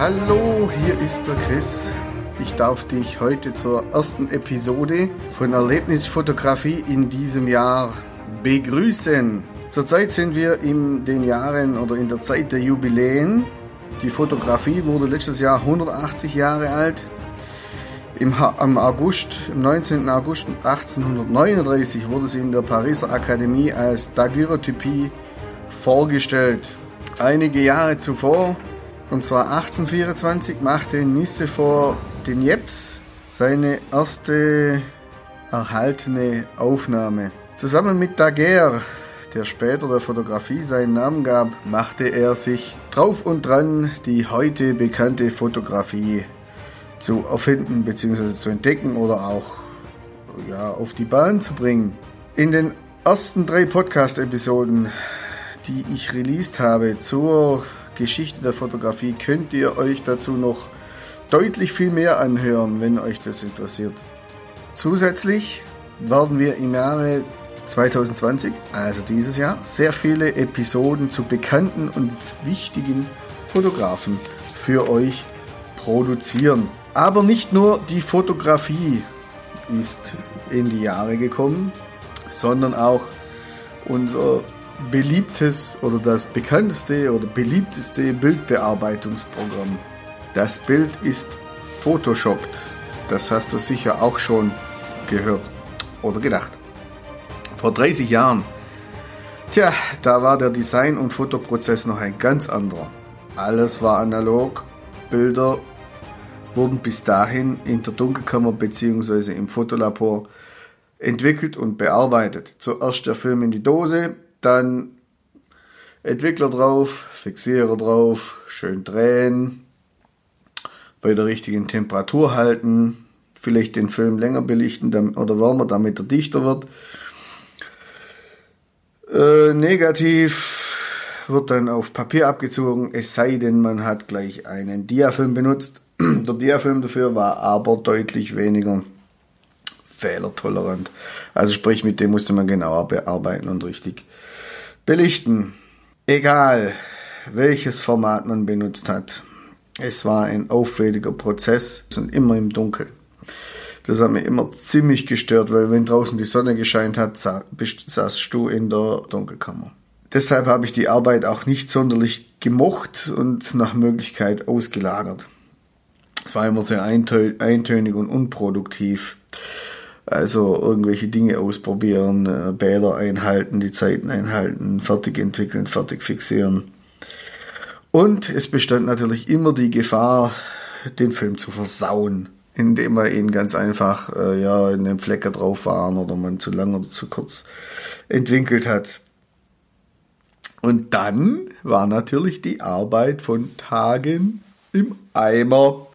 Hallo, hier ist der Chris. Ich darf dich heute zur ersten Episode von Erlebnisfotografie in diesem Jahr begrüßen. Zurzeit sind wir in den Jahren oder in der Zeit der Jubiläen. Die Fotografie wurde letztes Jahr 180 Jahre alt. Im, am August, im 19. August 1839 wurde sie in der Pariser Akademie als Daguerreotypie vorgestellt. Einige Jahre zuvor, und zwar 1824, machte Nicephore de Niepce seine erste erhaltene Aufnahme. Zusammen mit Daguerre, der später der Fotografie seinen Namen gab, machte er sich drauf und dran, die heute bekannte Fotografie zu erfinden bzw. zu entdecken oder auch ja, auf die Bahn zu bringen. In den ersten drei Podcast-Episoden die ich released habe zur Geschichte der Fotografie, könnt ihr euch dazu noch deutlich viel mehr anhören, wenn euch das interessiert. Zusätzlich werden wir im Jahre 2020, also dieses Jahr, sehr viele Episoden zu bekannten und wichtigen Fotografen für euch produzieren. Aber nicht nur die Fotografie ist in die Jahre gekommen, sondern auch unser beliebtes oder das bekannteste oder beliebteste Bildbearbeitungsprogramm. Das Bild ist Photoshoppt. Das hast du sicher auch schon gehört oder gedacht. Vor 30 Jahren, tja, da war der Design- und Fotoprozess noch ein ganz anderer. Alles war analog, Bilder wurden bis dahin in der Dunkelkammer bzw. im Fotolabor entwickelt und bearbeitet. Zuerst der Film in die Dose, dann Entwickler drauf, Fixierer drauf, schön drehen, bei der richtigen Temperatur halten, vielleicht den Film länger belichten oder wärmer, damit er dichter wird. Äh, negativ wird dann auf Papier abgezogen, es sei denn, man hat gleich einen Diafilm benutzt. Der Diafilm dafür war aber deutlich weniger fehlertolerant. Also sprich, mit dem musste man genauer bearbeiten und richtig belichten. Egal, welches Format man benutzt hat. Es war ein aufwendiger Prozess und immer im Dunkeln. Das hat mich immer ziemlich gestört, weil wenn draußen die Sonne gescheint hat, saß du in der Dunkelkammer. Deshalb habe ich die Arbeit auch nicht sonderlich gemocht und nach Möglichkeit ausgelagert. Es war immer sehr eintönig und unproduktiv. Also irgendwelche Dinge ausprobieren, äh, Bäder einhalten, die Zeiten einhalten, fertig entwickeln, fertig fixieren. Und es bestand natürlich immer die Gefahr, den Film zu versauen, indem man ihn ganz einfach äh, ja in den Flecker drauf waren oder man zu lang oder zu kurz entwickelt hat. Und dann war natürlich die Arbeit von Tagen im Eimer.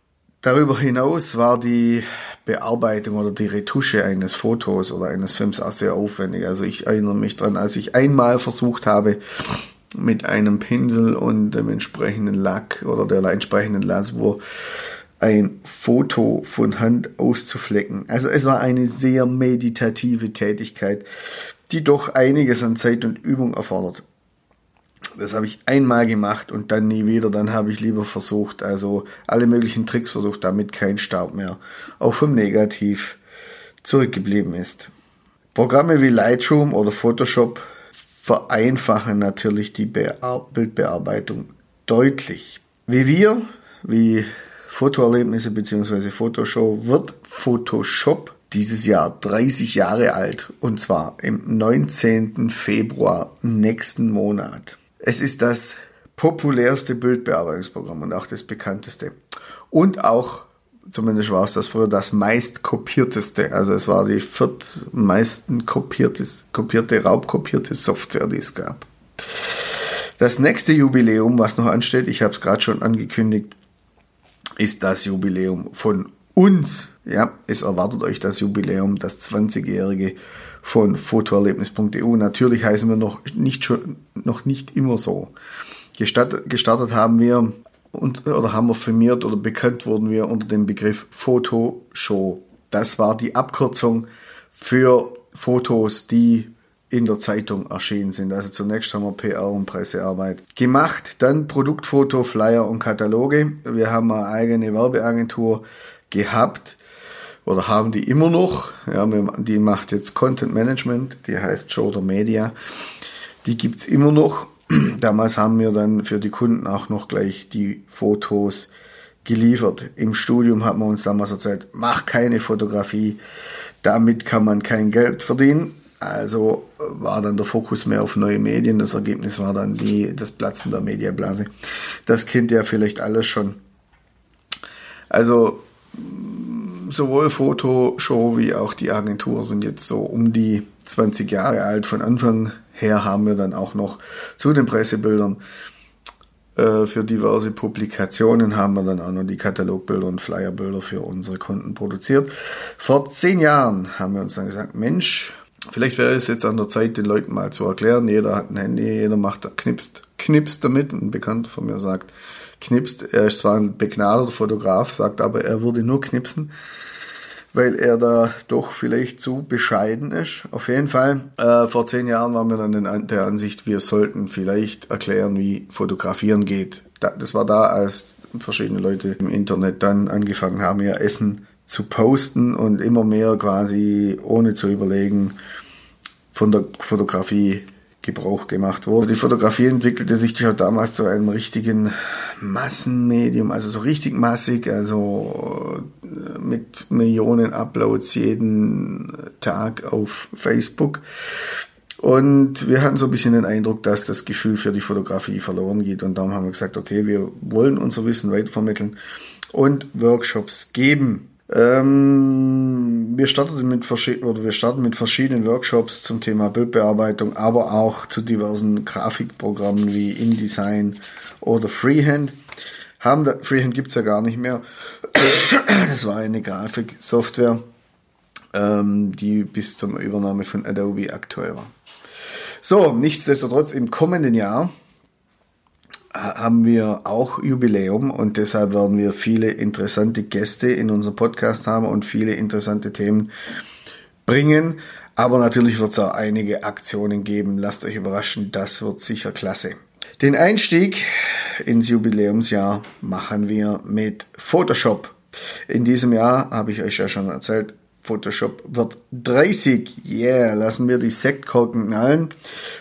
Darüber hinaus war die Bearbeitung oder die Retusche eines Fotos oder eines Films auch sehr aufwendig. Also ich erinnere mich dran, als ich einmal versucht habe, mit einem Pinsel und dem entsprechenden Lack oder der entsprechenden Lasur ein Foto von Hand auszuflecken. Also es war eine sehr meditative Tätigkeit, die doch einiges an Zeit und Übung erfordert. Das habe ich einmal gemacht und dann nie wieder. Dann habe ich lieber versucht, also alle möglichen Tricks versucht, damit kein Staub mehr auch vom Negativ zurückgeblieben ist. Programme wie Lightroom oder Photoshop vereinfachen natürlich die Bear Bildbearbeitung deutlich. Wie wir, wie Fotoerlebnisse bzw. Photoshop wird Photoshop dieses Jahr 30 Jahre alt und zwar im 19. Februar nächsten Monat. Es ist das populärste Bildbearbeitungsprogramm und auch das bekannteste. Und auch, zumindest war es das früher, das meist kopierteste. Also es war die viertmeisten kopierte, raubkopierte Software, die es gab. Das nächste Jubiläum, was noch ansteht, ich habe es gerade schon angekündigt, ist das Jubiläum von uns. Ja, es erwartet euch das Jubiläum, das 20-jährige von fotoerlebnis.eu. Natürlich heißen wir noch nicht, schon, noch nicht immer so. Gestartet, gestartet haben wir und, oder haben wir firmiert oder bekannt wurden wir unter dem Begriff Fotoshow. Das war die Abkürzung für Fotos, die in der Zeitung erschienen sind. Also zunächst haben wir PR und Pressearbeit gemacht, dann Produktfoto, Flyer und Kataloge. Wir haben eine eigene Werbeagentur gehabt oder haben die immer noch. Ja, die macht jetzt Content Management, die heißt Shoulder Media. Die gibt's immer noch. Damals haben wir dann für die Kunden auch noch gleich die Fotos geliefert. Im Studium hat man uns damals erzählt, mach keine Fotografie, damit kann man kein Geld verdienen. Also war dann der Fokus mehr auf neue Medien. Das Ergebnis war dann die, das Platzen der Mediablase. Das kennt ihr vielleicht alles schon. Also sowohl Fotoshow wie auch die Agentur sind jetzt so um die 20 Jahre alt. Von Anfang her haben wir dann auch noch zu den Pressebildern äh, für diverse Publikationen haben wir dann auch noch die Katalogbilder und Flyerbilder für unsere Kunden produziert. Vor zehn Jahren haben wir uns dann gesagt, Mensch, vielleicht wäre es jetzt an der Zeit, den Leuten mal zu erklären. Jeder hat ein Handy, jeder macht, knipst, knipst damit. Ein Bekannter von mir sagt, knipst. Er ist zwar ein begnadeter Fotograf, sagt aber, er würde nur knipsen weil er da doch vielleicht zu bescheiden ist. Auf jeden Fall, äh, vor zehn Jahren waren wir dann der Ansicht, wir sollten vielleicht erklären, wie Fotografieren geht. Das war da, als verschiedene Leute im Internet dann angefangen haben, ihr Essen zu posten und immer mehr quasi ohne zu überlegen von der Fotografie Gebrauch gemacht wurde. Die Fotografie entwickelte sich ja damals zu einem richtigen Massenmedium, also so richtig massig, also äh, mit Millionen Uploads jeden Tag auf Facebook. Und wir hatten so ein bisschen den Eindruck, dass das Gefühl für die Fotografie verloren geht. Und darum haben wir gesagt, okay, wir wollen unser Wissen weitervermitteln und Workshops geben. Ähm, wir, starten mit oder wir starten mit verschiedenen Workshops zum Thema Bildbearbeitung, aber auch zu diversen Grafikprogrammen wie InDesign oder Freehand. Haben da, Freehand gibt's ja gar nicht mehr. Das war eine Grafiksoftware, ähm, die bis zur Übernahme von Adobe aktuell war. So, nichtsdestotrotz im kommenden Jahr haben wir auch Jubiläum und deshalb werden wir viele interessante Gäste in unserem Podcast haben und viele interessante Themen bringen. Aber natürlich wird es auch einige Aktionen geben. Lasst euch überraschen, das wird sicher klasse. Den Einstieg ins Jubiläumsjahr machen wir mit Photoshop. In diesem Jahr habe ich euch ja schon erzählt, Photoshop wird 30. Yeah, lassen wir die Sektkorken knallen.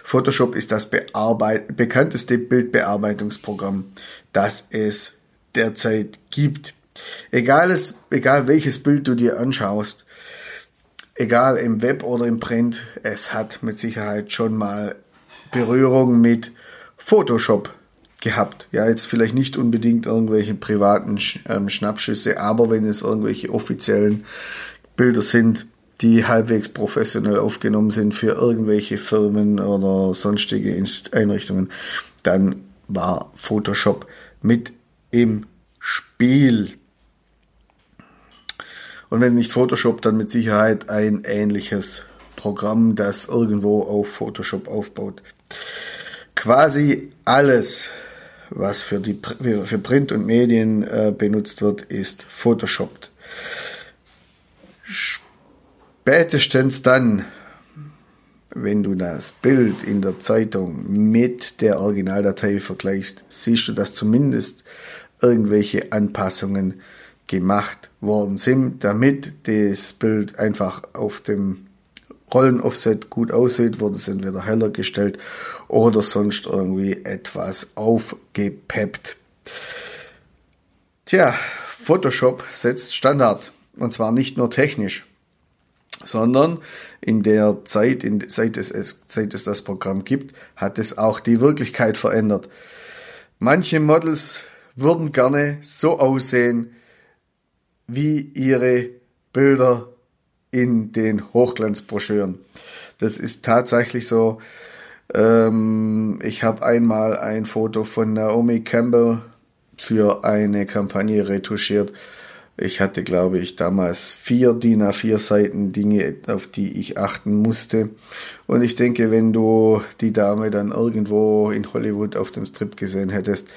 Photoshop ist das bekannteste Bildbearbeitungsprogramm, das es derzeit gibt. Egal, es, egal welches Bild du dir anschaust, egal im Web oder im Print, es hat mit Sicherheit schon mal Berührung mit Photoshop gehabt. Ja, jetzt vielleicht nicht unbedingt irgendwelche privaten ähm, Schnappschüsse, aber wenn es irgendwelche offiziellen Bilder sind, die halbwegs professionell aufgenommen sind für irgendwelche Firmen oder sonstige Einrichtungen, dann war Photoshop mit im Spiel. Und wenn nicht Photoshop, dann mit Sicherheit ein ähnliches Programm, das irgendwo auf Photoshop aufbaut. Quasi alles, was für, die, für Print und Medien äh, benutzt wird, ist Photoshop. Spätestens dann, wenn du das Bild in der Zeitung mit der Originaldatei vergleichst, siehst du, dass zumindest irgendwelche Anpassungen gemacht worden sind, damit das Bild einfach auf dem Rollenoffset gut aussieht, wurde es entweder heller gestellt oder sonst irgendwie etwas aufgepeppt. Tja, Photoshop setzt Standard. Und zwar nicht nur technisch, sondern in der Zeit, in, seit, es, seit es das Programm gibt, hat es auch die Wirklichkeit verändert. Manche Models würden gerne so aussehen wie ihre Bilder in den Hochglanzbroschüren. Das ist tatsächlich so. Ähm, ich habe einmal ein Foto von Naomi Campbell für eine Kampagne retuschiert ich hatte, glaube ich, damals vier DIN A4 Seiten Dinge, auf die ich achten musste. Und ich denke, wenn du die Dame dann irgendwo in Hollywood auf dem Strip gesehen hättest,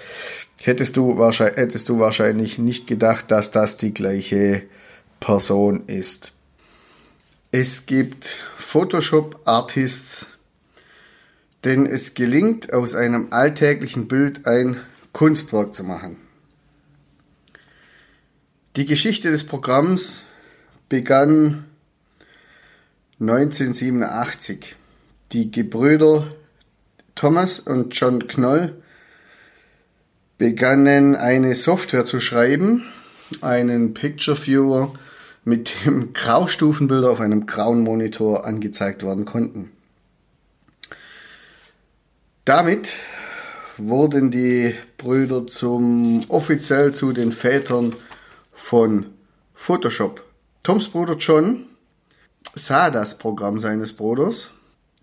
hättest du wahrscheinlich, hättest du wahrscheinlich nicht gedacht, dass das die gleiche Person ist. Es gibt Photoshop Artists, denn es gelingt, aus einem alltäglichen Bild ein Kunstwerk zu machen. Die Geschichte des Programms begann 1987. Die Gebrüder Thomas und John Knoll begannen eine Software zu schreiben, einen Picture Viewer, mit dem Graustufenbilder auf einem grauen Monitor angezeigt werden konnten. Damit wurden die Brüder zum offiziell zu den Vätern von Photoshop. Toms Bruder John sah das Programm seines Bruders,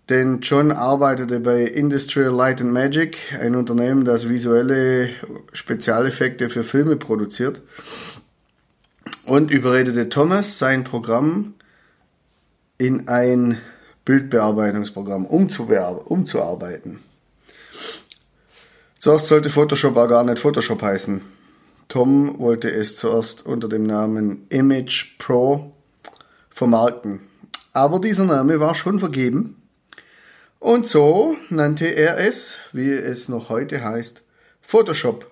denn John arbeitete bei Industrial Light and Magic, ein Unternehmen, das visuelle Spezialeffekte für Filme produziert, und überredete Thomas, sein Programm in ein Bildbearbeitungsprogramm umzuarbeiten. Zuerst sollte Photoshop auch gar nicht Photoshop heißen. Tom wollte es zuerst unter dem Namen Image Pro vermarkten. Aber dieser Name war schon vergeben. Und so nannte er es, wie es noch heute heißt, Photoshop.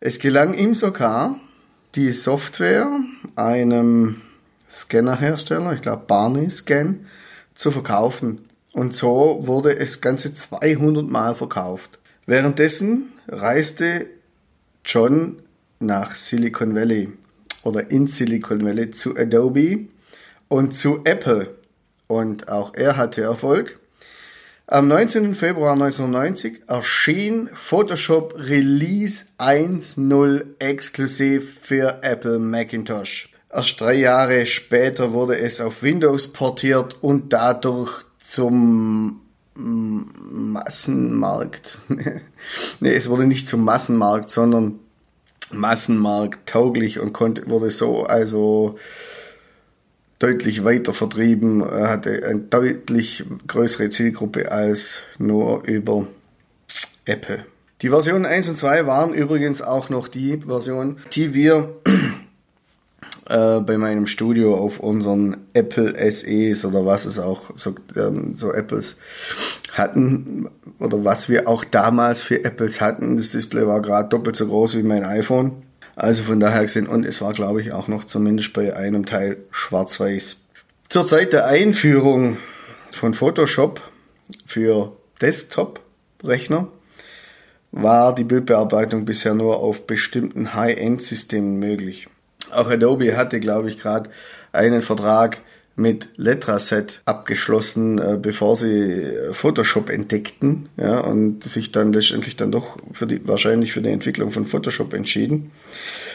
Es gelang ihm sogar, die Software einem Scannerhersteller, ich glaube Barney Scan, zu verkaufen. Und so wurde es ganze 200 Mal verkauft. Währenddessen reiste John nach Silicon Valley oder in Silicon Valley zu Adobe und zu Apple. Und auch er hatte Erfolg. Am 19. Februar 1990 erschien Photoshop Release 1.0 exklusiv für Apple Macintosh. Erst drei Jahre später wurde es auf Windows portiert und dadurch zum Massenmarkt. nee, es wurde nicht zum Massenmarkt, sondern Massenmarkt tauglich und konnte, wurde so also deutlich weiter vertrieben, er hatte eine deutlich größere Zielgruppe als nur über Apple. Die Version 1 und 2 waren übrigens auch noch die Version, die wir äh, bei meinem Studio auf unseren Apple SEs oder was es auch so, ähm, so Apples hatten oder was wir auch damals für Apples hatten. Das Display war gerade doppelt so groß wie mein iPhone. Also von daher gesehen, und es war glaube ich auch noch zumindest bei einem Teil schwarz-weiß. Zur Zeit der Einführung von Photoshop für Desktop-Rechner war die Bildbearbeitung bisher nur auf bestimmten High-End-Systemen möglich. Auch Adobe hatte, glaube ich, gerade einen Vertrag mit Letraset abgeschlossen, äh, bevor sie äh, Photoshop entdeckten, ja, und sich dann letztendlich dann doch für die, wahrscheinlich für die Entwicklung von Photoshop entschieden.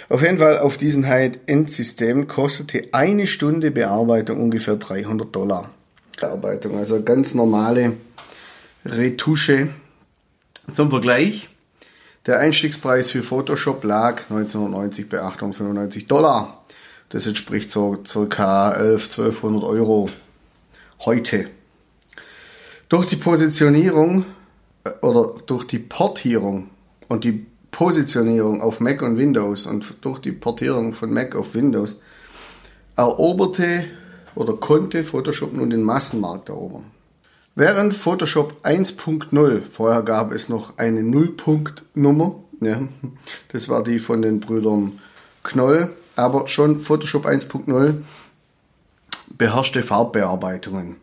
Auf jeden Fall auf diesen High-End-System kostete eine Stunde Bearbeitung ungefähr 300 Dollar. Bearbeitung, also ganz normale Retusche. Zum Vergleich, der Einstiegspreis für Photoshop lag 1990 bei 895 Dollar. Das entspricht so circa 11, 1200 Euro heute. Durch die Positionierung äh, oder durch die Portierung und die Positionierung auf Mac und Windows und durch die Portierung von Mac auf Windows eroberte oder konnte Photoshop nun den Massenmarkt erobern. Während Photoshop 1.0, vorher gab es noch eine Nullpunktnummer, ja, das war die von den Brüdern Knoll, aber schon Photoshop 1.0 beherrschte Farbbearbeitungen.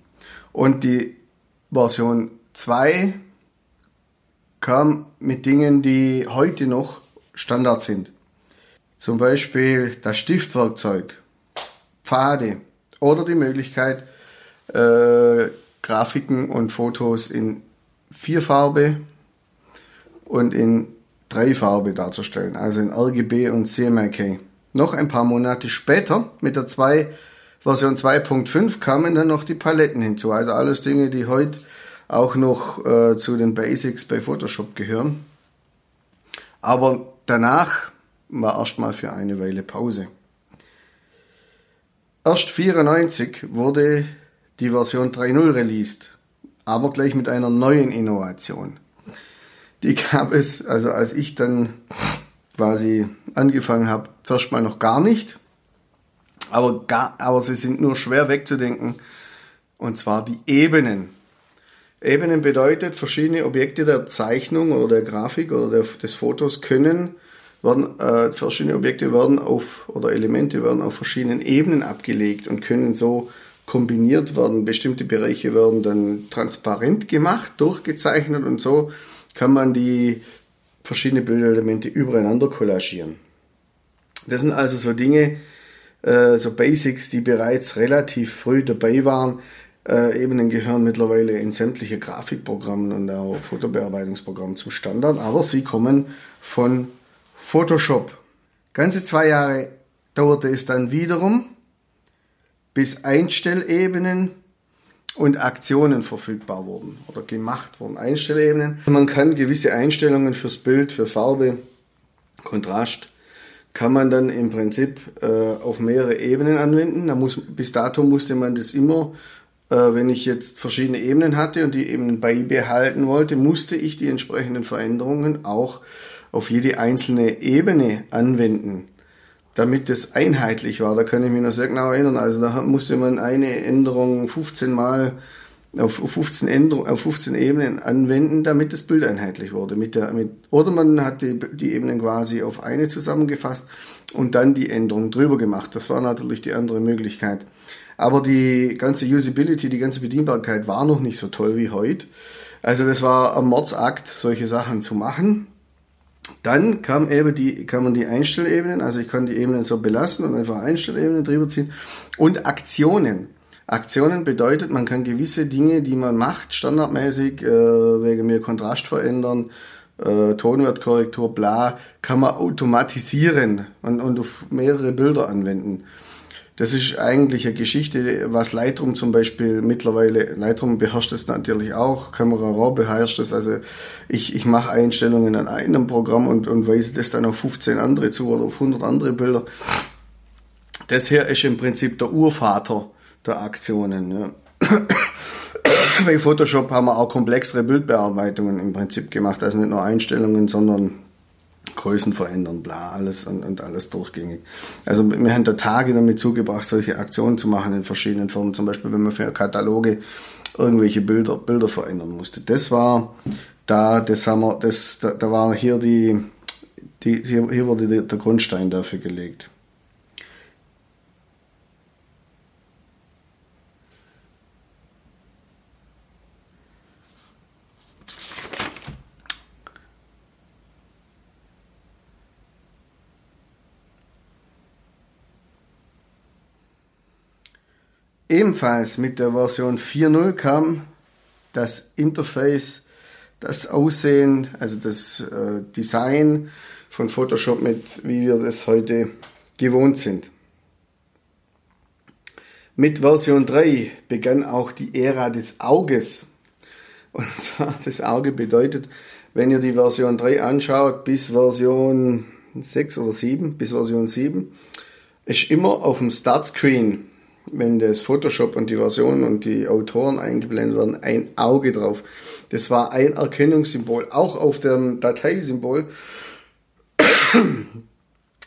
Und die Version 2 kam mit Dingen, die heute noch Standard sind. Zum Beispiel das Stiftwerkzeug, Pfade oder die Möglichkeit, äh, Grafiken und Fotos in Vierfarbe und in Dreifarbe darzustellen, also in RGB und CMYK. Noch ein paar Monate später, mit der 2, Version 2.5, kamen dann noch die Paletten hinzu. Also alles Dinge, die heute auch noch äh, zu den Basics bei Photoshop gehören. Aber danach war erstmal für eine Weile Pause. Erst 94 wurde die Version 3.0 released, aber gleich mit einer neuen Innovation. Die gab es, also als ich dann quasi angefangen habe, zuerst mal noch gar nicht. Aber, gar, aber sie sind nur schwer wegzudenken. Und zwar die Ebenen. Ebenen bedeutet, verschiedene Objekte der Zeichnung oder der Grafik oder der, des Fotos können, werden, äh, verschiedene Objekte werden auf, oder Elemente werden auf verschiedenen Ebenen abgelegt und können so kombiniert werden. Bestimmte Bereiche werden dann transparent gemacht, durchgezeichnet und so kann man die verschiedenen Bildelemente übereinander kollagieren. Das sind also so Dinge, äh, so Basics, die bereits relativ früh dabei waren. Äh, Ebenen gehören mittlerweile in sämtliche Grafikprogramme und auch Fotobearbeitungsprogramme zum Standard, aber sie kommen von Photoshop. Ganze zwei Jahre dauerte es dann wiederum, bis Einstellebenen und Aktionen verfügbar wurden oder gemacht wurden. Einstellebenen. Man kann gewisse Einstellungen fürs Bild, für Farbe, Kontrast, kann man dann im Prinzip äh, auf mehrere Ebenen anwenden. Da muss, bis dato musste man das immer, äh, wenn ich jetzt verschiedene Ebenen hatte und die Ebenen beibehalten wollte, musste ich die entsprechenden Veränderungen auch auf jede einzelne Ebene anwenden, damit das einheitlich war. Da kann ich mich noch sehr genau erinnern. Also da musste man eine Änderung 15 Mal auf 15, Änderung, auf 15 Ebenen anwenden, damit das Bild einheitlich wurde. Mit der, mit, oder man hat die, die Ebenen quasi auf eine zusammengefasst und dann die Änderung drüber gemacht. Das war natürlich die andere Möglichkeit. Aber die ganze Usability, die ganze Bedienbarkeit war noch nicht so toll wie heute. Also das war ein Mordsakt, solche Sachen zu machen. Dann kam eben die, kann man die Einstellebenen, also ich kann die Ebenen so belassen und einfach Einstellebenen drüber ziehen und Aktionen. Aktionen bedeutet, man kann gewisse Dinge, die man macht, standardmäßig, äh, wegen mir Kontrast verändern, äh, Tonwertkorrektur, bla, kann man automatisieren und, und auf mehrere Bilder anwenden. Das ist eigentlich eine Geschichte, was Lightroom zum Beispiel mittlerweile, Lightroom beherrscht das natürlich auch, Camera Raw beherrscht das, also ich, ich mache Einstellungen an einem Programm und, und weise das dann auf 15 andere zu oder auf 100 andere Bilder. Das hier ist im Prinzip der Urvater der Aktionen. Ja. Bei Photoshop haben wir auch komplexere Bildbearbeitungen im Prinzip gemacht, also nicht nur Einstellungen, sondern Größen verändern, bla, alles und, und alles durchgängig. Also wir haben da Tage damit zugebracht, solche Aktionen zu machen in verschiedenen Formen. Zum Beispiel, wenn man für Kataloge irgendwelche Bilder, Bilder verändern musste. Das war da, das haben wir, das, da, da war hier die, die hier, hier wurde der Grundstein dafür gelegt. Ebenfalls mit der Version 4.0 kam das Interface, das Aussehen, also das äh, Design von Photoshop mit, wie wir das heute gewohnt sind. Mit Version 3 begann auch die Ära des Auges. Und zwar das Auge bedeutet, wenn ihr die Version 3 anschaut, bis Version 6 oder 7, bis Version 7, ist immer auf dem Startscreen wenn das Photoshop und die Version und die Autoren eingeblendet werden, ein Auge drauf. Das war ein Erkennungssymbol, auch auf dem Dateisymbol,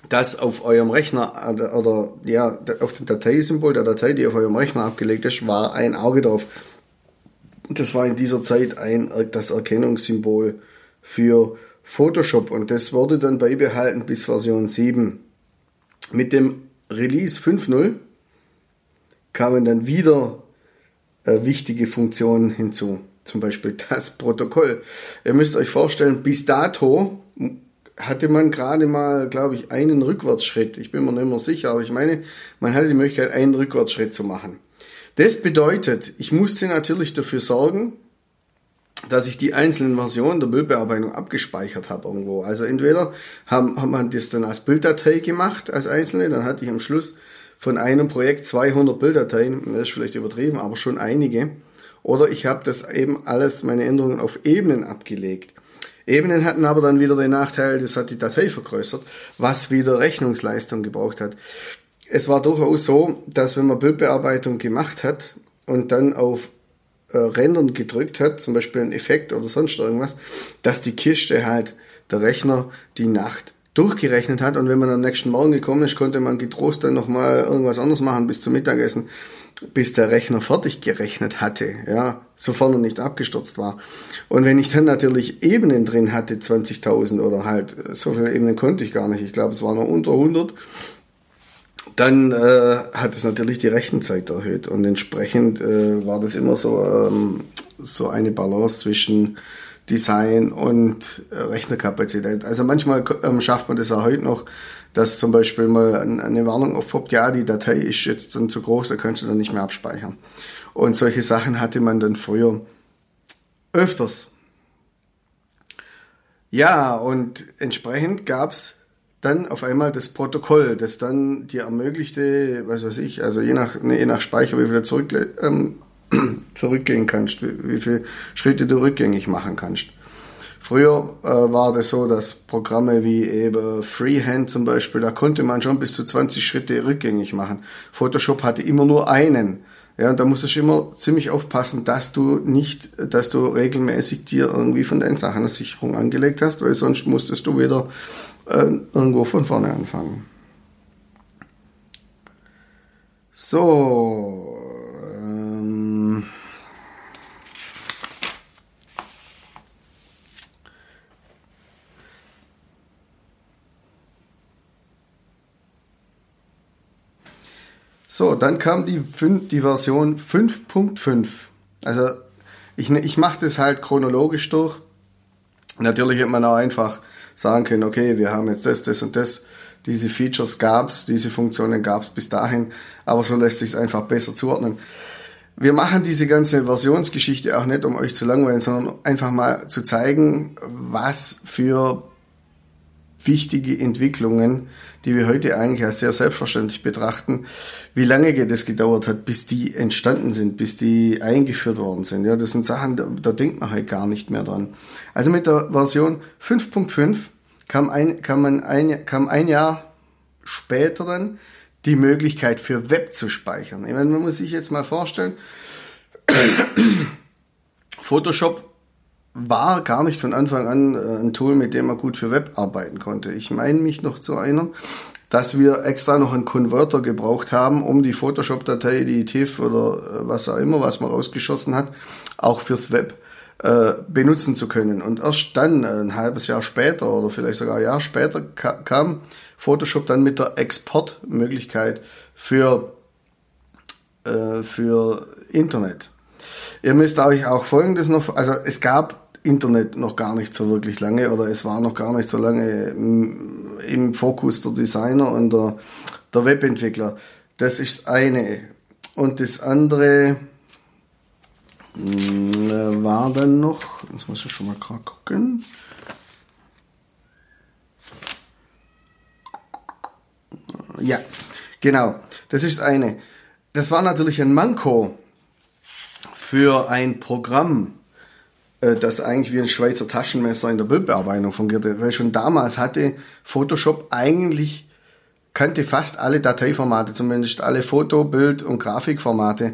das auf eurem Rechner oder, ja, auf dem Dateisymbol der Datei, die auf eurem Rechner abgelegt ist, war ein Auge drauf. Das war in dieser Zeit ein, das Erkennungssymbol für Photoshop und das wurde dann beibehalten bis Version 7. Mit dem Release 5.0 kamen dann wieder äh, wichtige Funktionen hinzu. Zum Beispiel das Protokoll. Ihr müsst euch vorstellen, bis dato hatte man gerade mal, glaube ich, einen Rückwärtsschritt. Ich bin mir nicht mehr sicher, aber ich meine, man hatte die Möglichkeit, einen Rückwärtsschritt zu machen. Das bedeutet, ich musste natürlich dafür sorgen, dass ich die einzelnen Versionen der Bildbearbeitung abgespeichert habe irgendwo. Also entweder haben, haben man das dann als Bilddatei gemacht, als einzelne, dann hatte ich am Schluss von einem Projekt 200 Bilddateien, das ist vielleicht übertrieben, aber schon einige. Oder ich habe das eben alles, meine Änderungen auf Ebenen abgelegt. Ebenen hatten aber dann wieder den Nachteil, das hat die Datei vergrößert, was wieder Rechnungsleistung gebraucht hat. Es war durchaus so, dass wenn man Bildbearbeitung gemacht hat und dann auf äh, Rändern gedrückt hat, zum Beispiel ein Effekt oder sonst irgendwas, dass die Kiste halt der Rechner die Nacht durchgerechnet hat und wenn man am nächsten Morgen gekommen ist, konnte man getrost dann nochmal irgendwas anderes machen bis zum Mittagessen. bis der Rechner fertig gerechnet hatte, ja, sofern er nicht abgestürzt war. Und wenn ich dann natürlich Ebenen drin hatte, 20.000 oder halt, so viele Ebenen konnte ich gar nicht, ich glaube, es waren nur unter 100, dann äh, hat es natürlich die Rechenzeit erhöht und entsprechend äh, war das immer so, ähm, so eine Balance zwischen Design und äh, Rechnerkapazität. Also manchmal ähm, schafft man das auch heute noch, dass zum Beispiel mal eine Warnung aufpoppt, ja, die Datei ist jetzt dann zu groß, da kannst du dann nicht mehr abspeichern. Und solche Sachen hatte man dann früher öfters. Ja, und entsprechend gab es dann auf einmal das Protokoll, das dann dir ermöglichte, was weiß ich, also je nach, je nach Speicher, wie viel zurück, ähm, zurückgehen kannst, wie, wie viele Schritte du rückgängig machen kannst. Früher äh, war das so, dass Programme wie eben Freehand zum Beispiel, da konnte man schon bis zu 20 Schritte rückgängig machen. Photoshop hatte immer nur einen. Ja, und da musstest du immer ziemlich aufpassen, dass du nicht, dass du regelmäßig dir irgendwie von deinen Sachen eine Sicherung angelegt hast, weil sonst musstest du wieder äh, irgendwo von vorne anfangen. So, So, dann kam die, die Version 5.5. Also ich, ich mache das halt chronologisch durch. Natürlich hätte man auch einfach sagen können, okay, wir haben jetzt das, das und das. Diese Features gab's, diese Funktionen gab's bis dahin, aber so lässt sich es einfach besser zuordnen. Wir machen diese ganze Versionsgeschichte auch nicht, um euch zu langweilen, sondern einfach mal zu zeigen, was für wichtige Entwicklungen, die wir heute eigentlich als sehr selbstverständlich betrachten, wie lange das gedauert hat, bis die entstanden sind, bis die eingeführt worden sind. Ja, das sind Sachen, da, da denkt man halt gar nicht mehr dran. Also mit der Version 5.5 kam ein, kam, man ein, kam ein Jahr später dann die Möglichkeit für Web zu speichern. Ich meine, man muss sich jetzt mal vorstellen, Photoshop war gar nicht von Anfang an äh, ein Tool, mit dem man gut für Web arbeiten konnte. Ich meine mich noch zu erinnern, dass wir extra noch einen Konverter gebraucht haben, um die Photoshop-Datei, die TIFF oder äh, was auch immer, was man rausgeschossen hat, auch fürs Web äh, benutzen zu können. Und erst dann, ein halbes Jahr später oder vielleicht sogar ein Jahr später, kam Photoshop dann mit der Exportmöglichkeit für, äh, für Internet. Ihr müsst euch auch Folgendes noch, also es gab Internet noch gar nicht so wirklich lange oder es war noch gar nicht so lange im, Fokus der Designer und der, der Webentwickler. Das ist eine. Und das andere hm, war dann noch, das muss ich schon mal gerade gucken. Ja, genau. Das ist eine. Das war natürlich ein Manko für ein Programm, äh, das eigentlich wie ein Schweizer Taschenmesser in der Bildbearbeitung fungierte. Weil schon damals hatte Photoshop eigentlich, kannte fast alle Dateiformate, zumindest alle Foto-, Bild- und Grafikformate.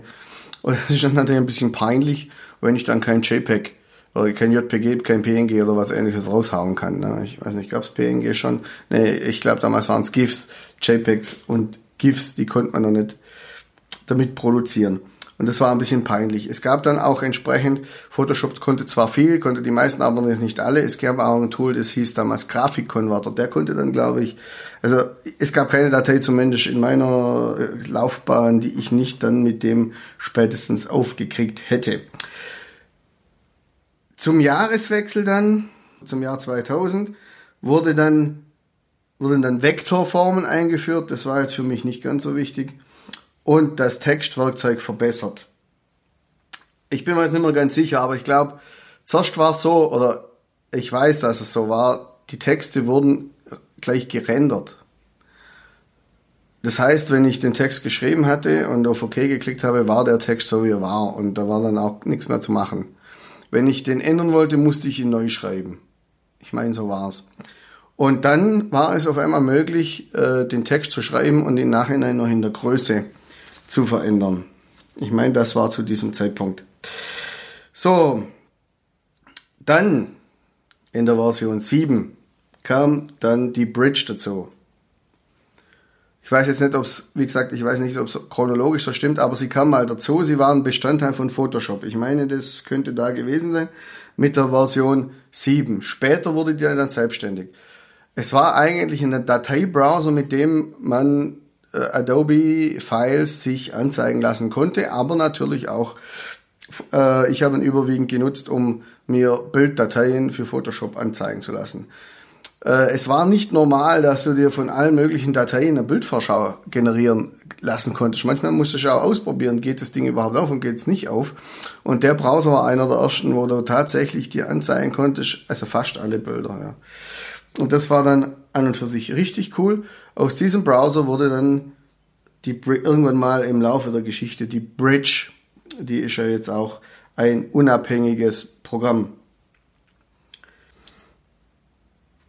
Und das ist dann natürlich ein bisschen peinlich, wenn ich dann kein JPEG oder kein JPG, kein PNG oder was ähnliches raushauen kann. Ne? Ich weiß nicht, gab es PNG schon? Nee, ich glaube damals waren es GIFs, JPEGs und GIFs, die konnte man noch nicht damit produzieren. Und das war ein bisschen peinlich. Es gab dann auch entsprechend, Photoshop konnte zwar viel, konnte die meisten, aber nicht alle. Es gab auch ein Tool, das hieß damals Grafikkonverter. Der konnte dann, glaube ich, also es gab keine Datei zumindest in meiner äh, Laufbahn, die ich nicht dann mit dem spätestens aufgekriegt hätte. Zum Jahreswechsel dann, zum Jahr 2000, wurde dann, wurden dann Vektorformen eingeführt. Das war jetzt für mich nicht ganz so wichtig und das Textwerkzeug verbessert. Ich bin mir jetzt nicht mehr ganz sicher, aber ich glaube, zuerst war es so, oder ich weiß, dass es so war, die Texte wurden gleich gerendert. Das heißt, wenn ich den Text geschrieben hatte und auf OK geklickt habe, war der Text so, wie er war und da war dann auch nichts mehr zu machen. Wenn ich den ändern wollte, musste ich ihn neu schreiben. Ich meine, so war's. Und dann war es auf einmal möglich, äh, den Text zu schreiben und im Nachhinein noch in der Größe zu verändern. Ich meine, das war zu diesem Zeitpunkt. So, dann in der Version 7 kam dann die Bridge dazu. Ich weiß jetzt nicht, ob es, wie gesagt, ich weiß nicht, ob es chronologisch so stimmt, aber sie kamen mal dazu, sie waren Bestandteil von Photoshop. Ich meine, das könnte da gewesen sein mit der Version 7. Später wurde die dann selbstständig. Es war eigentlich ein Dateibrowser, mit dem man Adobe Files sich anzeigen lassen konnte, aber natürlich auch, äh, ich habe ihn überwiegend genutzt, um mir Bilddateien für Photoshop anzeigen zu lassen. Äh, es war nicht normal, dass du dir von allen möglichen Dateien eine Bildvorschau generieren lassen konntest. Manchmal musstest du auch ausprobieren, geht das Ding überhaupt auf und geht es nicht auf. Und der Browser war einer der ersten, wo du tatsächlich dir anzeigen konntest, also fast alle Bilder. Ja. Und das war dann an und für sich richtig cool. Aus diesem Browser wurde dann die, irgendwann mal im Laufe der Geschichte die Bridge, die ist ja jetzt auch ein unabhängiges Programm.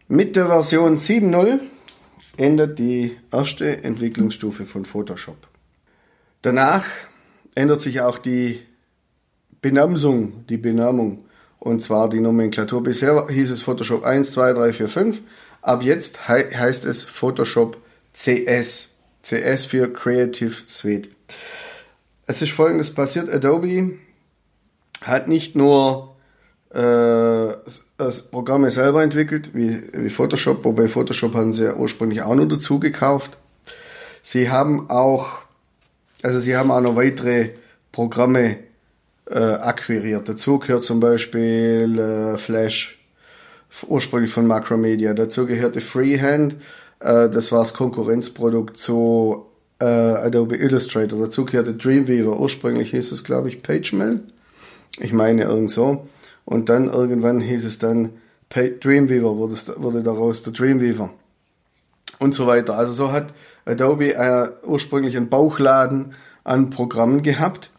Mit der Version 7.0 ändert die erste Entwicklungsstufe von Photoshop. Danach ändert sich auch die Benamsung, die Benamung, und zwar die Nomenklatur. Bisher hieß es Photoshop 1, 2, 3, 4, 5. Ab jetzt he heißt es Photoshop CS. CS für Creative Suite. Es ist folgendes passiert. Adobe hat nicht nur äh, Programme selber entwickelt, wie, wie Photoshop, wobei Photoshop haben sie ja ursprünglich auch nur dazu gekauft. Sie haben auch, also sie haben auch noch weitere Programme äh, akquiriert. Dazu gehört zum Beispiel äh, Flash, ursprünglich von Macromedia. Dazu gehörte Freehand, äh, das war das Konkurrenzprodukt zu äh, Adobe Illustrator. Dazu gehörte Dreamweaver, ursprünglich hieß es, glaube ich, PageMail. Ich meine irgend so. Und dann irgendwann hieß es dann Dreamweaver, wurde, es, wurde daraus der Dreamweaver. Und so weiter. Also so hat Adobe äh, ursprünglich einen Bauchladen an Programmen gehabt,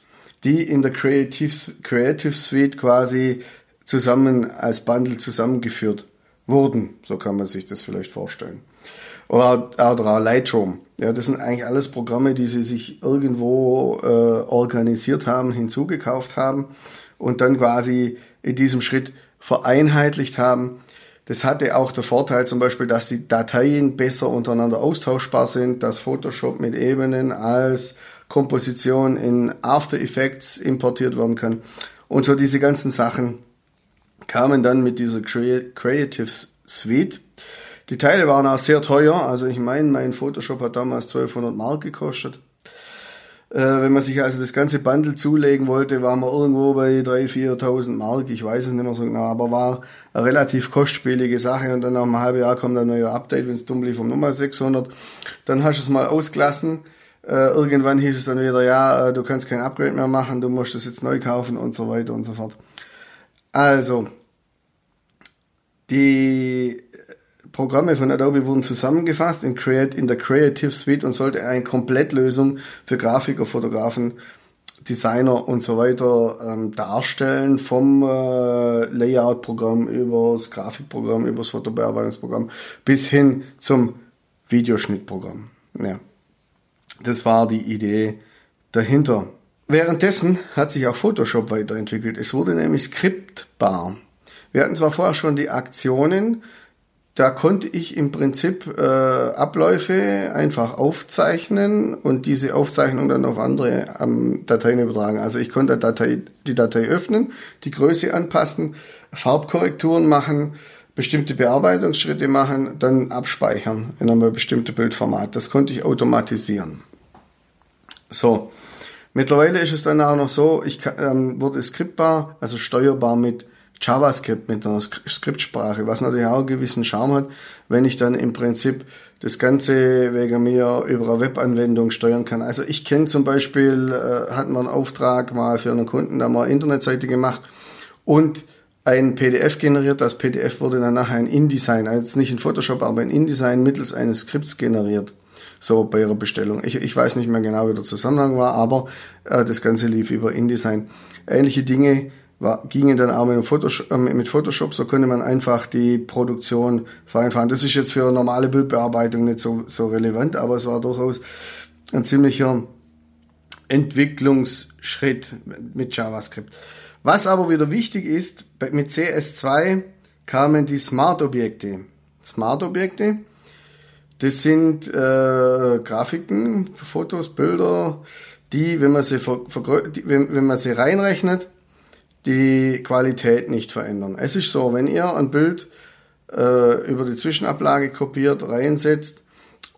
die in der Creative, Creative Suite quasi zusammen als Bundle zusammengeführt wurden. So kann man sich das vielleicht vorstellen. Oder, oder Lightroom. Ja, das sind eigentlich alles Programme, die sie sich irgendwo äh, organisiert haben, hinzugekauft haben und dann quasi in diesem Schritt vereinheitlicht haben. Das hatte auch der Vorteil zum Beispiel, dass die Dateien besser untereinander austauschbar sind, dass Photoshop mit Ebenen als Komposition in After Effects importiert werden kann. Und so diese ganzen Sachen kamen dann mit dieser Creative Suite. Die Teile waren auch sehr teuer. Also ich meine, mein Photoshop hat damals 1200 Mark gekostet. Äh, wenn man sich also das ganze Bundle zulegen wollte, waren wir irgendwo bei 3.000, 4.000 Mark. Ich weiß es nicht mehr so genau, aber war eine relativ kostspielige Sache. Und dann nach einem halben Jahr kommt ein neuer Update, wenn es dumm lief, um Nummer 600. Dann hast du es mal ausgelassen. Äh, irgendwann hieß es dann wieder, ja, äh, du kannst kein Upgrade mehr machen, du musst es jetzt neu kaufen und so weiter und so fort. Also, die Programme von Adobe wurden zusammengefasst in, Create, in der Creative Suite und sollte eine Komplettlösung für Grafiker, Fotografen, Designer und so weiter ähm, darstellen, vom äh, Layout-Programm über das Grafikprogramm, über das Fotobearbeitungsprogramm bis hin zum Videoschnittprogramm. Ja. Das war die Idee dahinter. Währenddessen hat sich auch Photoshop weiterentwickelt. Es wurde nämlich skriptbar. Wir hatten zwar vorher schon die Aktionen, da konnte ich im Prinzip äh, Abläufe einfach aufzeichnen und diese Aufzeichnung dann auf andere ähm, Dateien übertragen. Also ich konnte Datei, die Datei öffnen, die Größe anpassen, Farbkorrekturen machen, bestimmte Bearbeitungsschritte machen, dann abspeichern in einem bestimmten Bildformat. Das konnte ich automatisieren. So, mittlerweile ist es dann auch noch so, ich ähm, wurde skriptbar, also steuerbar mit JavaScript mit einer Skriptsprache, was natürlich auch einen gewissen Charme hat, wenn ich dann im Prinzip das Ganze wegen mir über eine Webanwendung steuern kann. Also ich kenne zum Beispiel, äh, hatten wir einen Auftrag mal für einen Kunden, da haben wir eine Internetseite gemacht und ein PDF generiert. Das PDF wurde dann nachher in InDesign, also nicht in Photoshop, aber in InDesign mittels eines Skripts generiert. So bei ihrer Bestellung. Ich, ich weiß nicht mehr genau, wie der Zusammenhang war, aber äh, das Ganze lief über InDesign. Ähnliche Dinge war, gingen dann auch mit Photoshop, äh, mit Photoshop, so konnte man einfach die Produktion vereinfachen. Das ist jetzt für normale Bildbearbeitung nicht so, so relevant, aber es war durchaus ein ziemlicher Entwicklungsschritt mit JavaScript. Was aber wieder wichtig ist, mit CS2 kamen die Smart-Objekte. Smart-Objekte, Das sind äh, Grafiken, Fotos, Bilder, die, wenn man sie, die, wenn, wenn man sie reinrechnet, die Qualität nicht verändern. Es ist so, wenn ihr ein Bild äh, über die Zwischenablage kopiert, reinsetzt,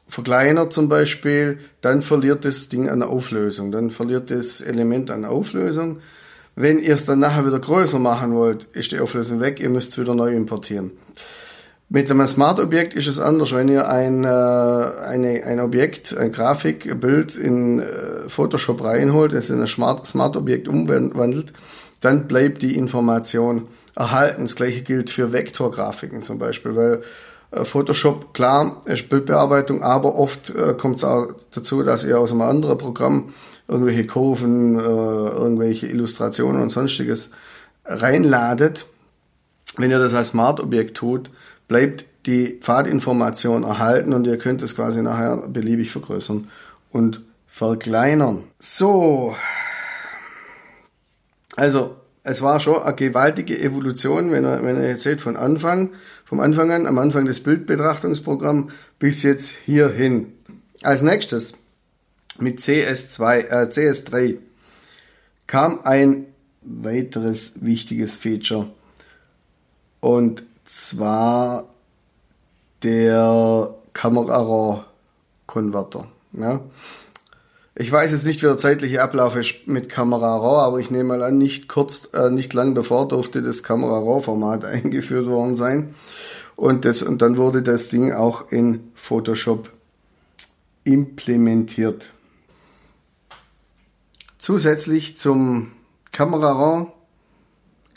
verkleinert zum Beispiel, dann verliert das Ding an Auflösung, dann verliert das Element an Auflösung. Wenn ihr es dann nachher wieder größer machen wollt, ist die Auflösung weg, ihr müsst es wieder neu importieren. Mit einem Smart-Objekt ist es anders. Wenn ihr ein, äh, eine, ein Objekt, ein Grafik, ein Bild in äh, Photoshop reinholt, es in ein Smart-Objekt umwandelt, dann bleibt die Information erhalten. Das gleiche gilt für Vektorgrafiken zum Beispiel, weil äh, Photoshop, klar, ist Bildbearbeitung, aber oft äh, kommt es auch dazu, dass ihr aus einem anderen Programm irgendwelche Kurven, äh, irgendwelche Illustrationen und sonstiges reinladet. Wenn ihr das als Smart-Objekt tut, bleibt die Pfadinformation erhalten und ihr könnt es quasi nachher beliebig vergrößern und verkleinern. So. Also, es war schon eine gewaltige Evolution, wenn ihr, wenn ihr jetzt seht, von Anfang, vom Anfang an, am Anfang des Bildbetrachtungsprogramms bis jetzt hierhin. Als nächstes mit CS2, äh, CS3 kam ein weiteres wichtiges Feature und zwar der Camera Raw Konverter. Ja. Ich weiß jetzt nicht, wie der zeitliche Ablauf ist mit Camera Raw, aber ich nehme mal an, nicht kurz, äh, nicht lang davor durfte das Camera Raw Format eingeführt worden sein. Und, das, und dann wurde das Ding auch in Photoshop implementiert. Zusätzlich zum Camera Raw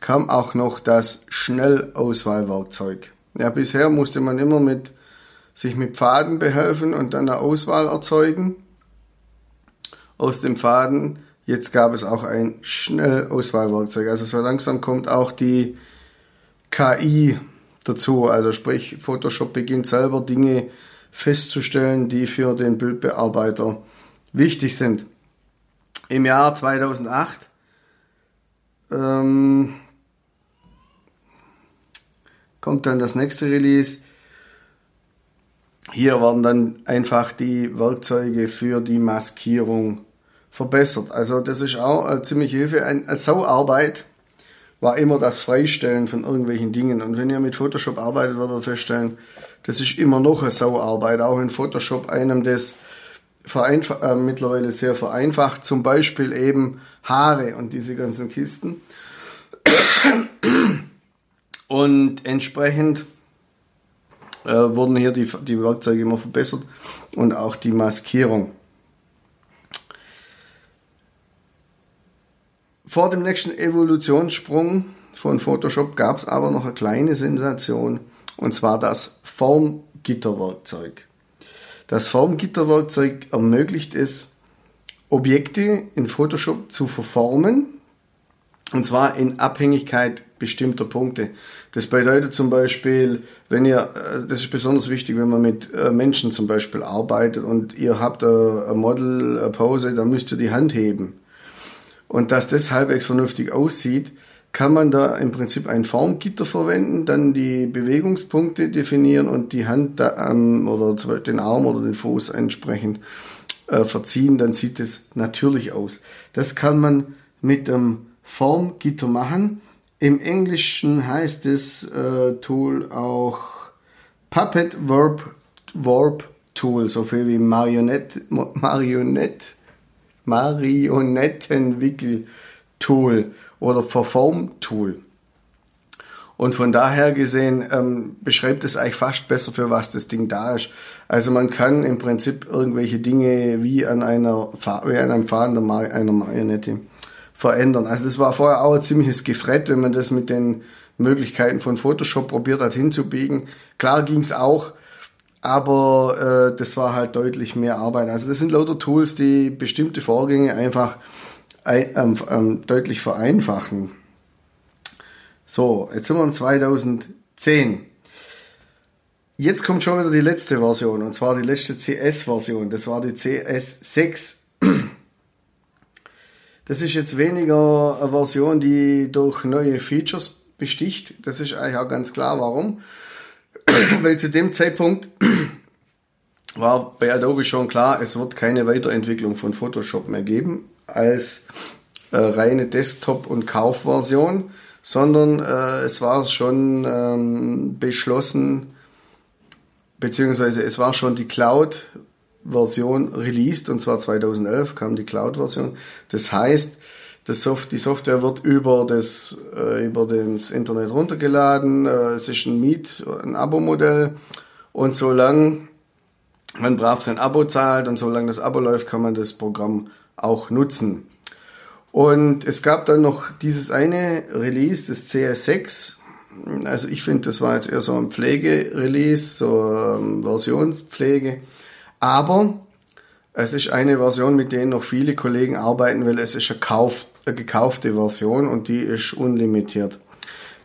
kam auch noch das Schnellauswahlwerkzeug. Ja, bisher musste man immer mit, sich mit Pfaden behelfen und dann eine Auswahl erzeugen aus dem Faden. Jetzt gab es auch ein Schnellauswahlwerkzeug. Also so langsam kommt auch die KI dazu. Also sprich, Photoshop beginnt selber Dinge festzustellen, die für den Bildbearbeiter wichtig sind. Im Jahr 2008 ähm, kommt dann das nächste Release. Hier werden dann einfach die Werkzeuge für die Maskierung verbessert. Also das ist auch eine ziemliche Hilfe. Eine Sauarbeit war immer das Freistellen von irgendwelchen Dingen. Und wenn ihr mit Photoshop arbeitet, werdet ihr feststellen, das ist immer noch eine Sauarbeit. Auch in Photoshop einem das äh, mittlerweile sehr vereinfacht. Zum Beispiel eben Haare und diese ganzen Kisten. Und entsprechend äh, wurden hier die, die Werkzeuge immer verbessert und auch die Maskierung. Vor dem nächsten Evolutionssprung von Photoshop gab es aber noch eine kleine Sensation und zwar das Formgitterwerkzeug. Das Formgitterwerkzeug ermöglicht es, Objekte in Photoshop zu verformen und zwar in Abhängigkeit bestimmter Punkte. Das bedeutet zum Beispiel, wenn ihr, äh, das ist besonders wichtig, wenn man mit äh, Menschen zum Beispiel arbeitet und ihr habt ein Model, eine Pose, dann müsst ihr die Hand heben und dass das halbwegs vernünftig aussieht, kann man da im Prinzip ein Formgitter verwenden, dann die Bewegungspunkte definieren und die Hand da, ähm, oder zum Beispiel den Arm oder den Fuß entsprechend äh, verziehen, dann sieht es natürlich aus. Das kann man mit dem Formgitter machen. Im Englischen heißt das äh, Tool auch Puppet Warp, Warp Tool, so viel wie Marionette, Marionette Marionettenwickel-Tool oder Verform-Tool. Und von daher gesehen ähm, beschreibt es eigentlich fast besser, für was das Ding da ist. Also man kann im Prinzip irgendwelche Dinge wie an einer wie an einem Faden einer Marionette verändern. Also das war vorher auch ein ziemliches Gefrett, wenn man das mit den Möglichkeiten von Photoshop probiert hat hinzubiegen. Klar ging es auch, aber äh, das war halt deutlich mehr Arbeit. Also das sind lauter Tools, die bestimmte Vorgänge einfach ein, ähm, ähm, deutlich vereinfachen. So, jetzt sind wir im 2010. Jetzt kommt schon wieder die letzte Version, und zwar die letzte CS-Version. Das war die CS6. Das ist jetzt weniger eine Version, die durch neue Features besticht. Das ist eigentlich auch ganz klar, warum. weil zu dem Zeitpunkt war bei Adobe schon klar, es wird keine Weiterentwicklung von Photoshop mehr geben als äh, reine Desktop- und Kaufversion, sondern äh, es war schon ähm, beschlossen, beziehungsweise es war schon die Cloud-Version released, und zwar 2011 kam die Cloud-Version. Das heißt, das Soft die Software wird über das, äh, über das Internet runtergeladen. Äh, es ist ein Miet-, ein Abo-Modell. Und solange man brav sein Abo zahlt und solange das Abo läuft, kann man das Programm auch nutzen. Und es gab dann noch dieses eine Release, das CS6. Also ich finde, das war jetzt eher so ein Pflege-Release, so ähm, Versionspflege. Aber es ist eine Version, mit der noch viele Kollegen arbeiten, weil es ist eine, Kauf, eine gekaufte Version und die ist unlimitiert.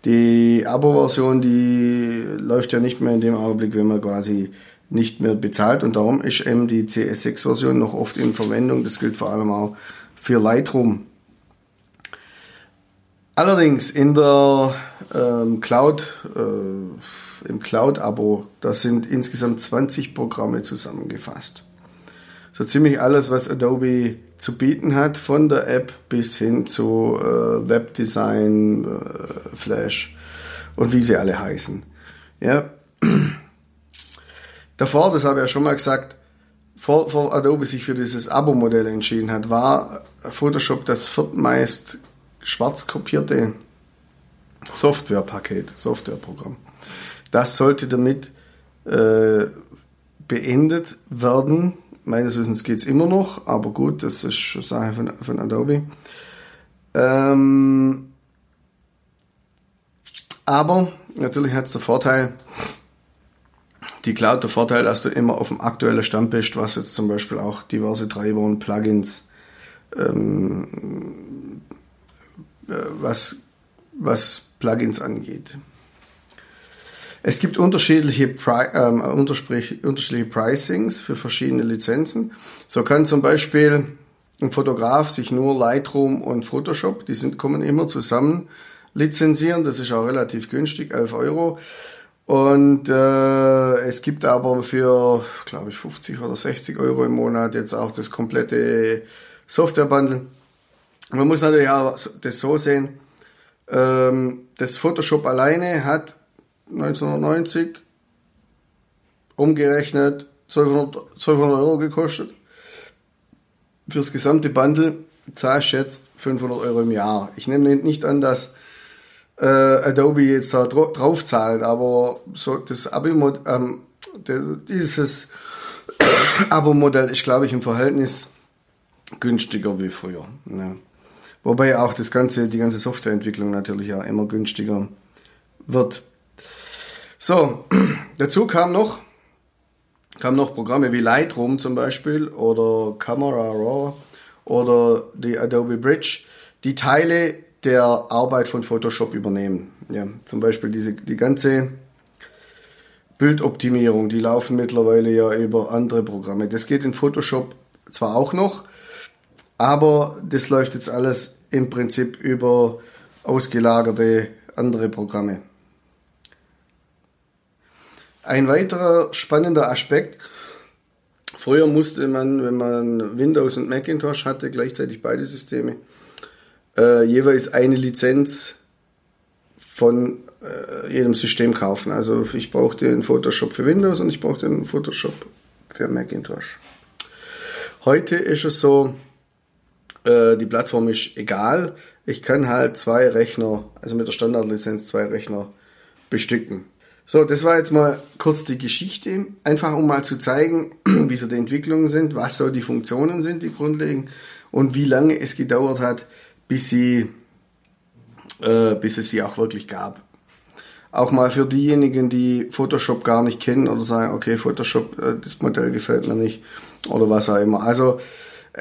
Die Abo-Version, die läuft ja nicht mehr in dem Augenblick, wenn man quasi nicht mehr bezahlt und darum ist eben die CS6-Version noch oft in Verwendung. Das gilt vor allem auch für Lightroom. Allerdings in der ähm, Cloud, äh, im Cloud-Abo, da sind insgesamt 20 Programme zusammengefasst. So ziemlich alles, was Adobe zu bieten hat, von der App bis hin zu äh, Webdesign, äh, Flash und wie sie alle heißen. Ja. Davor, das habe ich ja schon mal gesagt, vor, vor Adobe sich für dieses Abo-Modell entschieden hat, war Photoshop das viertmeist schwarz kopierte Softwarepaket, Softwareprogramm. Das sollte damit äh, beendet werden. Meines Wissens geht es immer noch, aber gut, das ist eine Sache von, von Adobe. Ähm, aber natürlich hat es den Vorteil, die Cloud der Vorteil, dass du immer auf dem aktuellen Stand bist, was jetzt zum Beispiel auch diverse Treiber und Plugins, ähm, äh, was, was Plugins angeht. Es gibt unterschiedliche, Pri ähm, unterschiedliche Pricings für verschiedene Lizenzen. So kann zum Beispiel ein Fotograf sich nur Lightroom und Photoshop, die sind, kommen immer zusammen, lizenzieren. Das ist auch relativ günstig, 11 Euro. Und äh, es gibt aber für, glaube ich, 50 oder 60 Euro im Monat jetzt auch das komplette Software-Bundle. Man muss natürlich auch das so sehen, ähm, das Photoshop alleine hat 1990 umgerechnet 1200, 1200 Euro gekostet. Fürs gesamte Bundle zahle ich jetzt 500 Euro im Jahr. Ich nehme nicht an, dass äh, Adobe jetzt da drauf zahlt, aber so das Abo ähm, dieses Abo-Modell ist, glaube ich, im Verhältnis günstiger wie früher. Ja. Wobei auch das ganze, die ganze Softwareentwicklung natürlich auch immer günstiger wird. So, dazu kam noch, kam noch Programme wie Lightroom zum Beispiel oder Camera Raw oder die Adobe Bridge, die Teile der Arbeit von Photoshop übernehmen. Ja, zum Beispiel diese, die ganze Bildoptimierung, die laufen mittlerweile ja über andere Programme. Das geht in Photoshop zwar auch noch, aber das läuft jetzt alles im Prinzip über ausgelagerte andere Programme. Ein weiterer spannender Aspekt, früher musste man, wenn man Windows und Macintosh hatte, gleichzeitig beide Systeme, äh, jeweils eine Lizenz von äh, jedem System kaufen. Also ich brauchte einen Photoshop für Windows und ich brauchte einen Photoshop für Macintosh. Heute ist es so, äh, die Plattform ist egal. Ich kann halt zwei Rechner, also mit der Standardlizenz zwei Rechner bestücken. So, das war jetzt mal kurz die Geschichte, einfach um mal zu zeigen, wie so die Entwicklungen sind, was so die Funktionen sind, die grundlegend und wie lange es gedauert hat, bis, sie, äh, bis es sie auch wirklich gab. Auch mal für diejenigen, die Photoshop gar nicht kennen oder sagen, okay, Photoshop, äh, das Modell gefällt mir nicht oder was auch immer. Also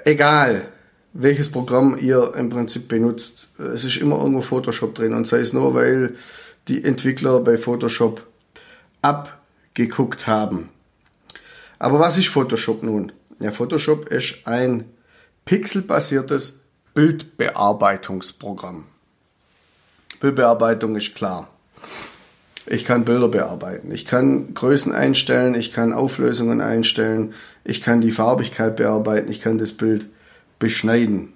egal, welches Programm ihr im Prinzip benutzt, es ist immer irgendwo Photoshop drin und sei es nur, weil die Entwickler bei Photoshop abgeguckt haben. Aber was ist Photoshop nun? Ja, Photoshop ist ein pixelbasiertes Bildbearbeitungsprogramm. Bildbearbeitung ist klar. Ich kann Bilder bearbeiten. Ich kann Größen einstellen. Ich kann Auflösungen einstellen. Ich kann die Farbigkeit bearbeiten. Ich kann das Bild beschneiden.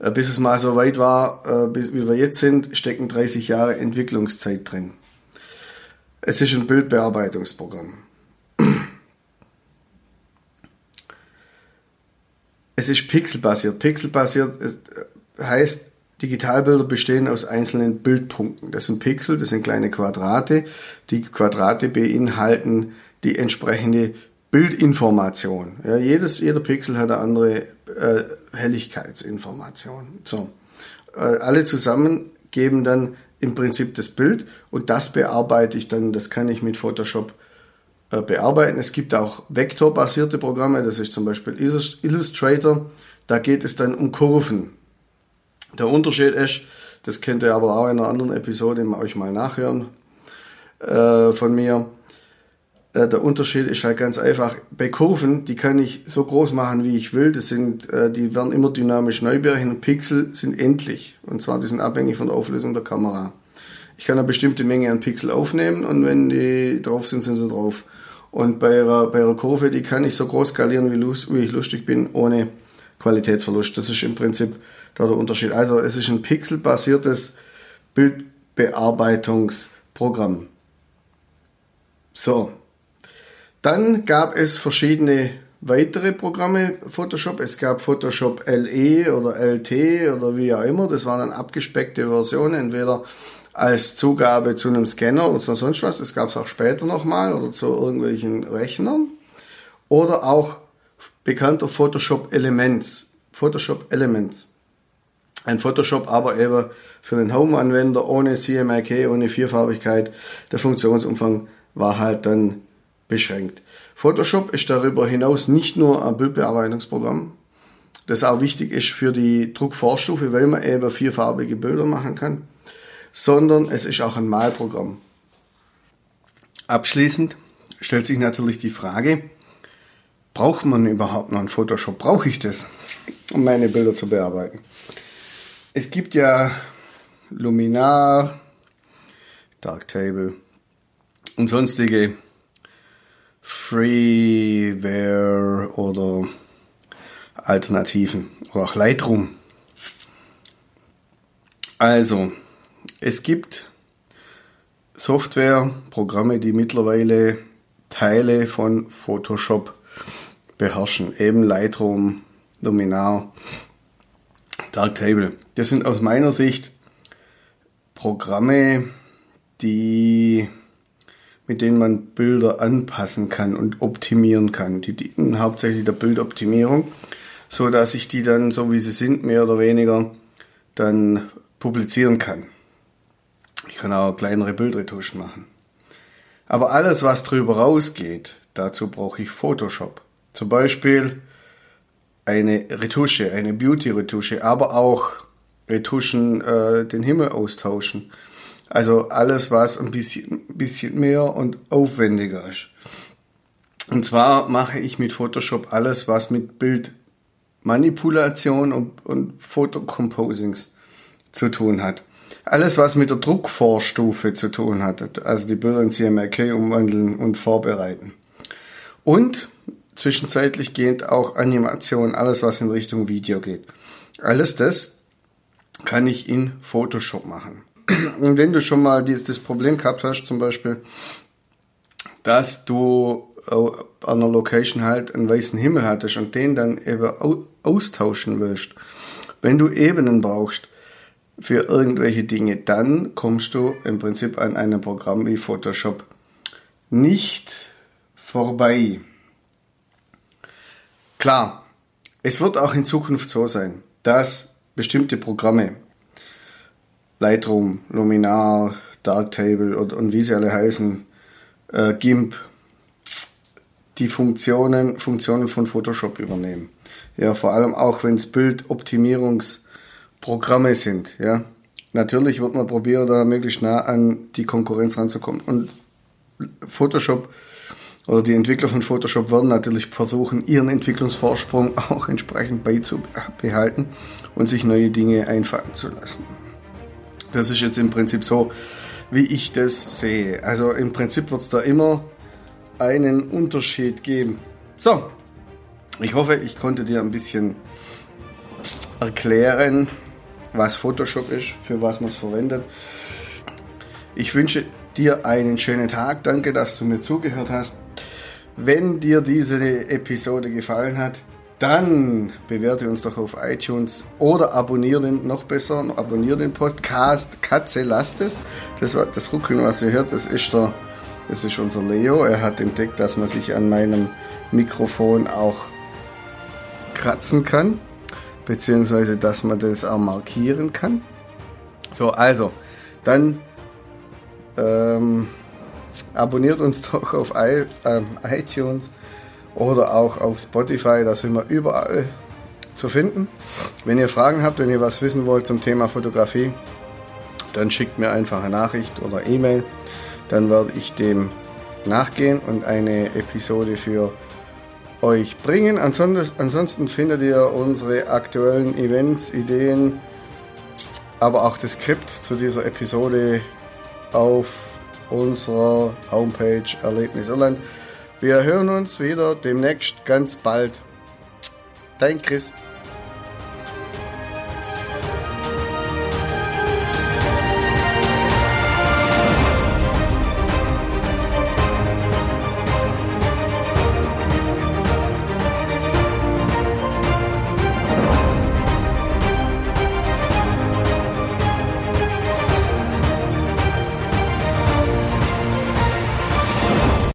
Äh, bis es mal so weit war, äh, wie wir jetzt sind, stecken 30 Jahre Entwicklungszeit drin. Es ist ein Bildbearbeitungsprogramm. Es ist pixelbasiert. Pixelbasiert äh, heißt, Digitalbilder bestehen aus einzelnen Bildpunkten. Das sind Pixel, das sind kleine Quadrate. Die Quadrate beinhalten die entsprechende Bildinformation. Ja, jedes, jeder Pixel hat eine andere äh, Helligkeitsinformation. So. Äh, alle zusammen geben dann im Prinzip das Bild und das bearbeite ich dann, das kann ich mit Photoshop bearbeiten. Es gibt auch vektorbasierte Programme, das ist zum Beispiel Illustrator, da geht es dann um Kurven. Der Unterschied ist, das könnt ihr aber auch in einer anderen Episode euch mal nachhören äh, von mir, äh, der Unterschied ist halt ganz einfach. Bei Kurven, die kann ich so groß machen, wie ich will. Das sind, äh, die werden immer dynamisch neu berechnet. Pixel sind endlich. Und zwar, die sind abhängig von der Auflösung der Kamera. Ich kann eine bestimmte Menge an Pixel aufnehmen und wenn die drauf sind, sind sie drauf. Und bei einer, bei einer Kurve, die kann ich so groß skalieren, wie, wie ich lustig bin, ohne Qualitätsverlust. Das ist im Prinzip da der Unterschied. Also es ist ein pixelbasiertes Bildbearbeitungsprogramm. So, dann gab es verschiedene weitere Programme Photoshop. Es gab Photoshop LE oder LT oder wie auch immer. Das waren dann abgespeckte Versionen, entweder als Zugabe zu einem Scanner oder sonst was. Das gab es auch später nochmal oder zu irgendwelchen Rechnern. Oder auch bekannter Photoshop Elements. Photoshop Elements. Ein Photoshop aber eben für den Home-Anwender ohne CMYK, ohne Vierfarbigkeit. Der Funktionsumfang war halt dann beschränkt. Photoshop ist darüber hinaus nicht nur ein Bildbearbeitungsprogramm, das auch wichtig ist für die Druckvorstufe, weil man eben vierfarbige Bilder machen kann, sondern es ist auch ein Malprogramm. Abschließend stellt sich natürlich die Frage, braucht man überhaupt noch ein Photoshop? Brauche ich das, um meine Bilder zu bearbeiten? Es gibt ja Luminar, Darktable und sonstige Freeware oder Alternativen oder auch Lightroom. Also, es gibt Software, Programme, die mittlerweile Teile von Photoshop beherrschen. Eben Lightroom, Luminar, Darktable. Das sind aus meiner Sicht Programme, die mit denen man Bilder anpassen kann und optimieren kann. Die dienen hauptsächlich der Bildoptimierung, so dass ich die dann, so wie sie sind, mehr oder weniger dann publizieren kann. Ich kann auch kleinere Bildretuschen machen. Aber alles, was drüber rausgeht, dazu brauche ich Photoshop. Zum Beispiel eine Retusche, eine Beauty-Retusche, aber auch Retuschen, äh, den Himmel austauschen also alles, was ein bisschen, bisschen mehr und aufwendiger ist. Und zwar mache ich mit Photoshop alles, was mit Bildmanipulation und, und Fotocomposings zu tun hat. Alles, was mit der Druckvorstufe zu tun hat, also die Bilder in CMYK umwandeln und vorbereiten. Und zwischenzeitlich geht auch Animation, alles was in Richtung Video geht. Alles das kann ich in Photoshop machen. Und wenn du schon mal das Problem gehabt hast, zum Beispiel, dass du an einer Location halt einen weißen Himmel hattest und den dann eben austauschen willst, wenn du Ebenen brauchst für irgendwelche Dinge, dann kommst du im Prinzip an einem Programm wie Photoshop nicht vorbei. Klar, es wird auch in Zukunft so sein, dass bestimmte Programme Lightroom, Luminar, Darktable und, und wie sie alle heißen, äh, GIMP, die Funktionen, Funktionen von Photoshop übernehmen. Ja, vor allem auch wenn es Bildoptimierungsprogramme sind. Ja, natürlich wird man probieren, da möglichst nah an die Konkurrenz ranzukommen. Und Photoshop oder die Entwickler von Photoshop werden natürlich versuchen, ihren Entwicklungsvorsprung auch entsprechend beizubehalten und sich neue Dinge einfallen zu lassen. Das ist jetzt im Prinzip so, wie ich das sehe. Also im Prinzip wird es da immer einen Unterschied geben. So, ich hoffe, ich konnte dir ein bisschen erklären, was Photoshop ist, für was man es verwendet. Ich wünsche dir einen schönen Tag. Danke, dass du mir zugehört hast. Wenn dir diese Episode gefallen hat, dann bewerte uns doch auf iTunes oder abonniere den, noch besser, abonniere den Podcast Katze lasst es. Das, das Ruckeln, was ihr hört, das ist, der, das ist unser Leo. Er hat entdeckt, dass man sich an meinem Mikrofon auch kratzen kann, beziehungsweise dass man das auch markieren kann. So, also, dann ähm, abonniert uns doch auf I, äh, iTunes oder auch auf Spotify, da sind wir überall zu finden. Wenn ihr Fragen habt, wenn ihr was wissen wollt zum Thema Fotografie, dann schickt mir einfach eine Nachricht oder E-Mail. Dann werde ich dem nachgehen und eine Episode für euch bringen. Ansonsten, findet ihr unsere aktuellen Events, Ideen, aber auch das Skript zu dieser Episode auf unserer Homepage Erlebnis Irland. Wir hören uns wieder demnächst ganz bald. Dein Chris.